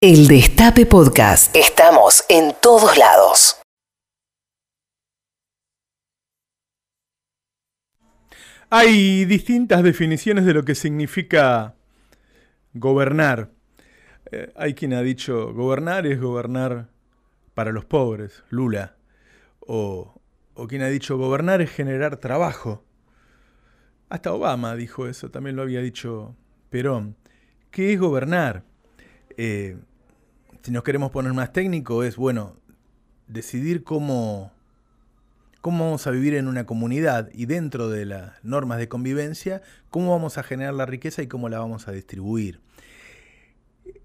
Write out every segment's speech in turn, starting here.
El Destape Podcast. Estamos en todos lados. Hay distintas definiciones de lo que significa gobernar. Eh, hay quien ha dicho gobernar es gobernar para los pobres, Lula. O, o quien ha dicho gobernar es generar trabajo. Hasta Obama dijo eso, también lo había dicho Perón. ¿Qué es gobernar? Eh, si nos queremos poner más técnico, es, bueno, decidir cómo, cómo vamos a vivir en una comunidad y dentro de las normas de convivencia, cómo vamos a generar la riqueza y cómo la vamos a distribuir.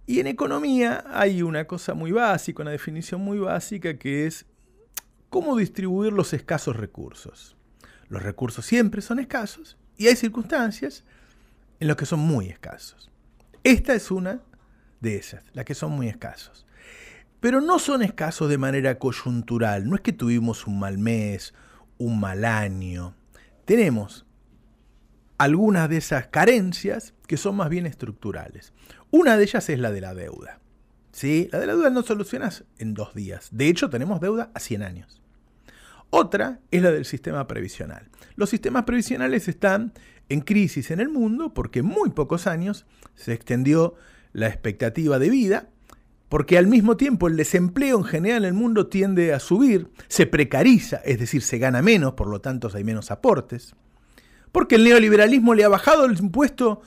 Y en economía hay una cosa muy básica, una definición muy básica que es cómo distribuir los escasos recursos. Los recursos siempre son escasos y hay circunstancias en las que son muy escasos. Esta es una de esas, las que son muy escasos. Pero no son escasos de manera coyuntural, no es que tuvimos un mal mes, un mal año. Tenemos algunas de esas carencias que son más bien estructurales. Una de ellas es la de la deuda. ¿Sí? La de la deuda no solucionas en dos días. De hecho, tenemos deuda a 100 años. Otra es la del sistema previsional. Los sistemas previsionales están en crisis en el mundo porque en muy pocos años se extendió la expectativa de vida, porque al mismo tiempo el desempleo en general en el mundo tiende a subir, se precariza, es decir, se gana menos, por lo tanto hay menos aportes, porque el neoliberalismo le ha bajado el impuesto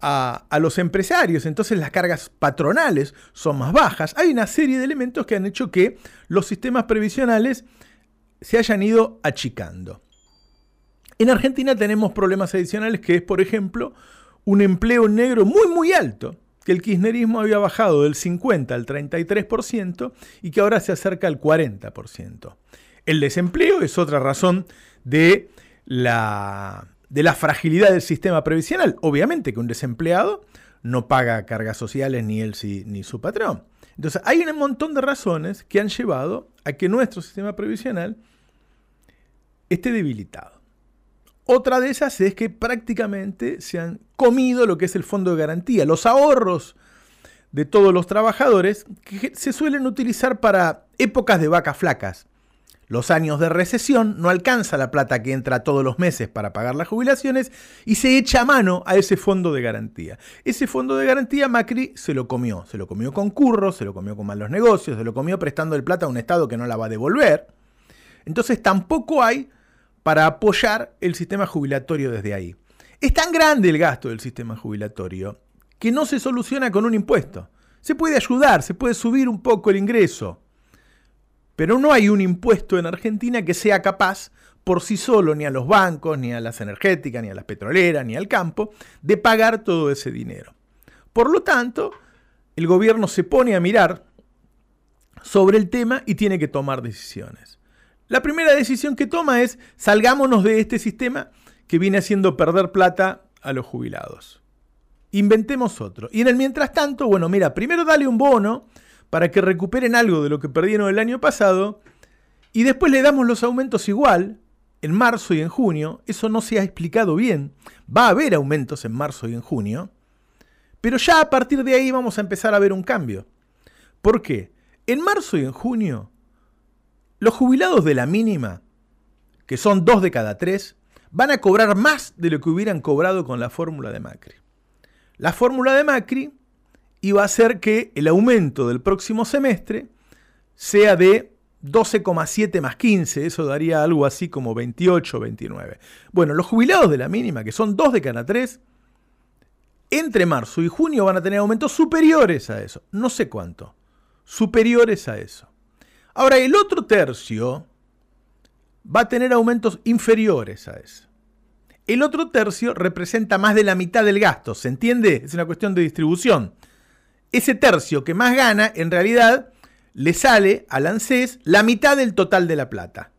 a, a, los empresarios, entonces las cargas patronales son más bajas. Hay una serie de elementos que han hecho que los sistemas previsionales se hayan ido achicando. En Argentina tenemos problemas adicionales que es, por ejemplo, un empleo negro muy, muy alto que el kirchnerismo había bajado del 50 al 33% y que ahora se acerca al 40%. El desempleo es otra razón de la, de la fragilidad del sistema previsional. Obviamente que un desempleado no paga cargas sociales ni él ni su patrón. Entonces hay un montón de razones que han llevado a que nuestro sistema previsional esté debilitado. Otra de esas es que prácticamente se han comido lo que es el fondo de garantía, los ahorros de todos los trabajadores que se suelen utilizar para épocas de vacas flacas. Los años de recesión no alcanza la plata que entra todos los meses para pagar las jubilaciones y se echa mano a ese fondo de garantía. Ese fondo de garantía Macri se lo comió, se lo comió con curros, se lo comió con malos negocios, se lo comió prestando el plata a un Estado que no la va a devolver. Entonces tampoco hay para apoyar el sistema jubilatorio desde ahí. Es tan grande el gasto del sistema jubilatorio que no se soluciona con un impuesto. Se puede ayudar, se puede subir un poco el ingreso, pero no hay un impuesto en Argentina que sea capaz por sí solo, ni a los bancos, ni a las energéticas, ni a las petroleras, ni al campo, de pagar todo ese dinero. Por lo tanto, el gobierno se pone a mirar sobre el tema y tiene que tomar decisiones. La primera decisión que toma es salgámonos de este sistema que viene haciendo perder plata a los jubilados. Inventemos otro. Y en el mientras tanto, bueno, mira, primero dale un bono para que recuperen algo de lo que perdieron el año pasado y después le damos los aumentos igual en marzo y en junio. Eso no se ha explicado bien. Va a haber aumentos en marzo y en junio. Pero ya a partir de ahí vamos a empezar a ver un cambio. ¿Por qué? En marzo y en junio los jubilados de la mínima, que son dos de cada tres, van a cobrar más de lo que hubieran cobrado con la fórmula de Macri. La fórmula de Macri iba a hacer que el aumento del próximo semestre sea de 12,7 más 15, eso daría algo así como 28 29. Bueno, los jubilados de la mínima, que son dos de cada tres, entre marzo y junio van a tener aumentos superiores a eso. No sé cuánto. Superiores a eso. Ahora, el otro tercio va a tener aumentos inferiores a eso. El otro tercio representa más de la mitad del gasto, ¿se entiende? Es una cuestión de distribución. Ese tercio que más gana, en realidad, le sale al ANSES la mitad del total de la plata.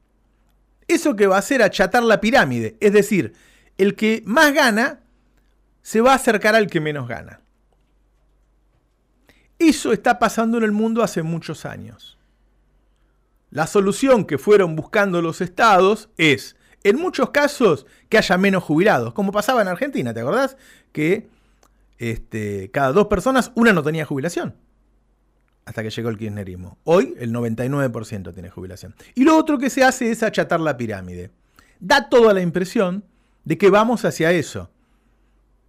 Eso que va a hacer achatar la pirámide, es decir, el que más gana se va a acercar al que menos gana. Eso está pasando en el mundo hace muchos años. La solución que fueron buscando los estados es, en muchos casos, que haya menos jubilados, como pasaba en Argentina, ¿te acordás? Que este, cada dos personas, una no tenía jubilación. hasta que llegó el kirchnerismo. Hoy el 99% tiene jubilación. Y lo otro que se hace es achatar la pirámide. Da toda la impresión de que vamos hacia eso.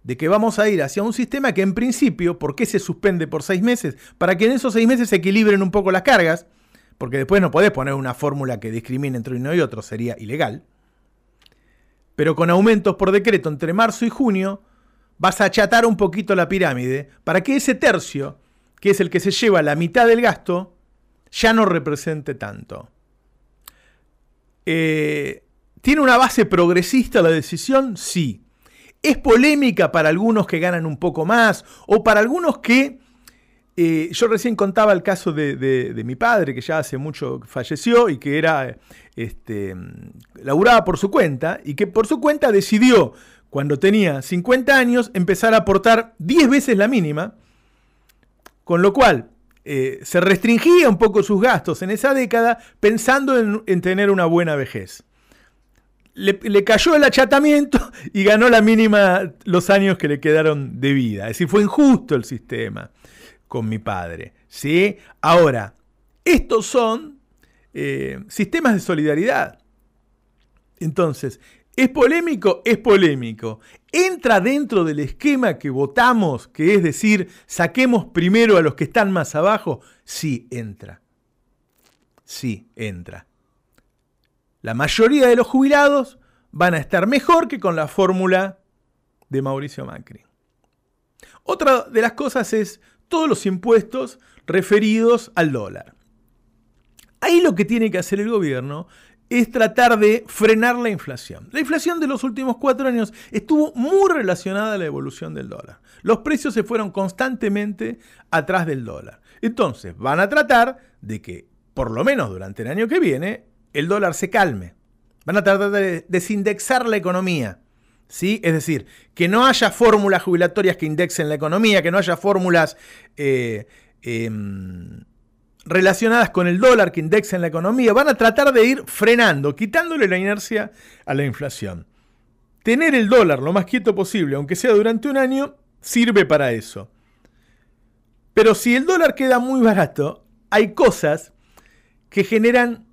De que vamos a ir hacia un sistema que en principio, ¿por qué se suspende por seis meses? Para que en esos seis meses se equilibren un poco las cargas, porque después no podés poner una fórmula que discrimine entre uno y otro, sería ilegal. Pero con aumentos por decreto entre marzo y junio, vas a achatar un poquito la pirámide para que ese tercio que es el que se lleva la mitad del gasto, ya no represente tanto. Eh, ¿Tiene una base progresista la decisión? Sí. ¿Es polémica para algunos que ganan un poco más o para algunos que... Eh, yo recién contaba el caso de, mi padre, que ya hace mucho falleció y que era, este, laburaba por su cuenta y que por su cuenta decidió, cuando tenía 50 años, empezar a aportar 10 veces la mínima con lo cual, eh, se restringía un poco sus gastos en esa década pensando en, tener una buena vejez. Le, cayó el achatamiento y ganó la mínima los años que le quedaron de vida. Es decir, fue injusto el sistema con mi padre. ¿sí? Ahora, estos son eh, sistemas de solidaridad. Entonces, ¿Es polémico? Es polémico. ¿Entra dentro del esquema que votamos, que es decir, saquemos primero a los que están más abajo? Sí, entra. Sí, entra. La mayoría de los jubilados van a estar mejor que con la fórmula de Mauricio Macri. Otra de las cosas es todos los impuestos referidos al dólar. Ahí lo que tiene que hacer el gobierno es tratar de frenar la inflación. La inflación de los últimos cuatro años estuvo muy relacionada a la evolución del dólar. Los precios se fueron constantemente atrás del dólar. Entonces, van a tratar de que, por lo menos durante el año que viene, el dólar se calme. Van a tratar de desindexar la economía. ¿Sí? Es decir, que no haya fórmulas jubilatorias que indexen la economía, que no haya fórmulas eh, em, relacionadas con el dólar que indexan la economía, van a tratar de ir frenando, quitándole la inercia a la inflación. Tener el dólar lo más quieto posible, aunque sea durante un año, sirve para eso. Pero si el dólar queda muy barato, hay cosas que generan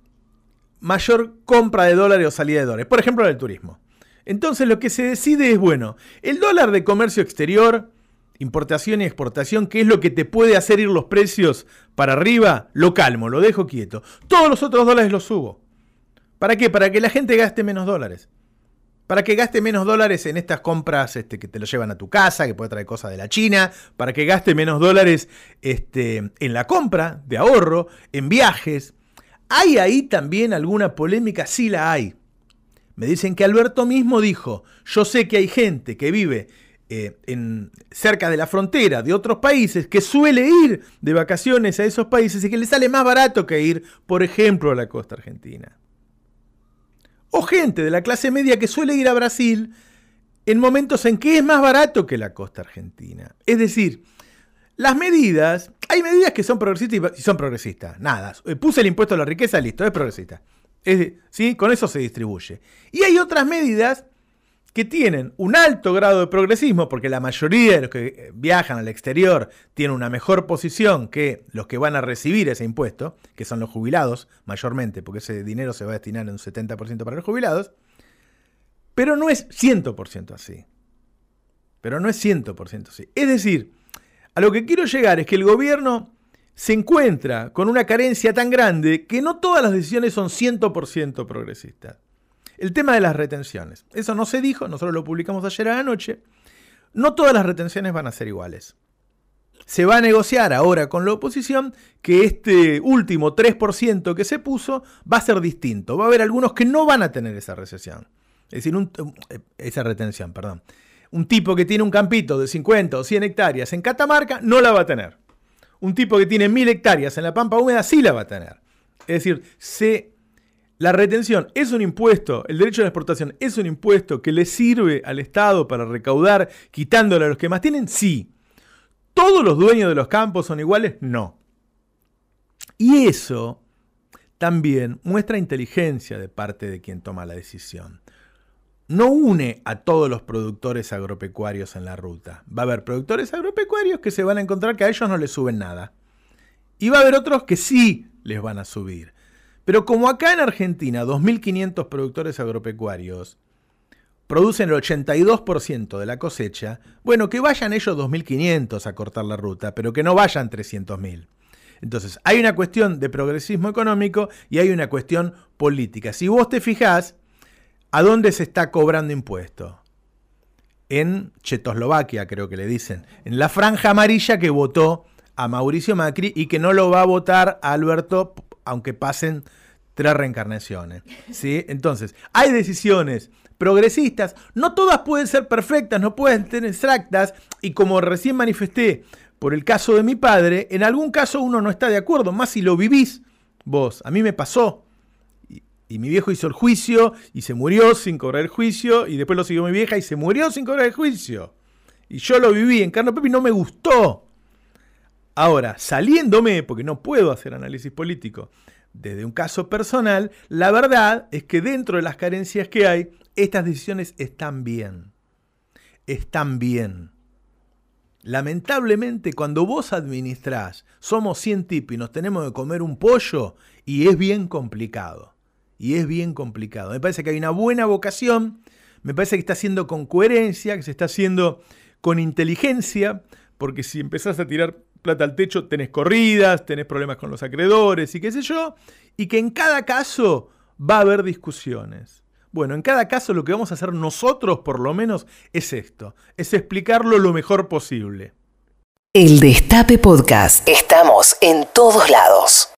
mayor compra de dólares o salida de dólares. Por ejemplo, el turismo. Entonces lo que se decide es, bueno, el dólar de comercio exterior importación y exportación, ¿qué es lo que te puede hacer ir los precios para arriba? Lo calmo, lo dejo quieto. Todos los otros dólares los subo. ¿Para qué? Para que la gente gaste menos dólares. Para que gaste menos dólares en estas compras este, que te lo llevan a tu casa, que puede traer cosas de la China. Para que gaste menos dólares este, en la compra de ahorro, en viajes. ¿Hay ahí también alguna polémica? Sí la hay. Me dicen que Alberto mismo dijo, yo sé que hay gente que vive eh, en, cerca de la frontera de otros países que suele ir de vacaciones a esos países y que le sale más barato que ir, por ejemplo, a la costa argentina. O gente de la clase media que suele ir a Brasil en momentos en que es más barato que la costa argentina. Es decir, las medidas, hay medidas que son progresistas y son progresistas. Nada, eh, puse el impuesto a la riqueza, listo, es progresista. ¿Sí? Con eso se distribuye. Y hay otras medidas que tienen un alto grado de progresismo, porque la mayoría de los que eh, viajan al exterior tienen una mejor posición que los que van a recibir ese impuesto, que son los jubilados mayormente, porque ese dinero se va a destinar en un 70% para los jubilados, pero no es 100% así. Pero no es 100% así. Es decir, a lo que quiero llegar es que el gobierno se encuentra con una carencia tan grande que no todas las decisiones son 100% progresistas. El tema de las retenciones. Eso no se dijo, nosotros lo publicamos ayer a la noche. No todas las retenciones van a ser iguales. Se va a negociar ahora con la oposición que este último 3% que se puso va a ser distinto. Va a haber algunos que no van a tener esa recesión. Es decir, eh, esa retención, perdón. Un tipo que tiene un campito de 50 o 100 hectáreas en Catamarca no la va a tener. Un tipo que tiene 1000 hectáreas en la Pampa Húmeda sí la va a tener. Es decir, se la retención es un impuesto, el derecho a la exportación es un impuesto que le sirve al Estado para recaudar quitándole a los que más tienen, sí. ¿Todos los dueños de los campos son iguales? No. Y eso también muestra inteligencia de parte de quien toma la decisión. No une a todos los productores agropecuarios en la ruta. Va a haber productores agropecuarios que se van a encontrar que a ellos no les suben nada. Y va a haber otros que sí les van a subir. Pero como acá en Argentina 2.500 productores agropecuarios producen el 82% de la cosecha, bueno, que vayan ellos 2.500 a cortar la ruta, pero que no vayan 300.000. Entonces, hay una cuestión de progresismo económico y hay una cuestión política. Si vos te fijás, ¿a dónde se está cobrando impuesto? En Checoslovaquia, creo que le dicen, en la franja amarilla que votó a Mauricio Macri y que no lo va a votar a Alberto, aunque pasen tres reencarnaciones. ¿sí? Entonces, hay decisiones progresistas, no todas pueden ser perfectas, no pueden ser exactas, y como recién manifesté por el caso de mi padre, en algún caso uno no está de acuerdo, más si lo vivís vos. A mí me pasó. Y, mi viejo hizo el juicio y se murió sin cobrar el juicio, y después lo siguió mi vieja y se murió sin cobrar el juicio. Y yo lo viví en carne y no me gustó. Ahora, saliéndome, porque no puedo hacer análisis político, desde un caso personal, la verdad es que dentro de las carencias que hay, estas decisiones están bien. Están bien. Lamentablemente, cuando vos administrás, somos 100 tipos y nos tenemos que comer un pollo, y es bien complicado. Y es bien complicado. Me parece que hay una buena vocación, me parece que está haciendo con coherencia, que se está haciendo con inteligencia, porque si empezás a tirar plata al techo, tenés corridas, tenés problemas con los acreedores y qué sé yo, y que en cada caso va a haber discusiones. Bueno, en cada caso lo que vamos a hacer nosotros por lo menos es esto, es explicarlo lo mejor posible. El Destape Podcast. Estamos en todos lados.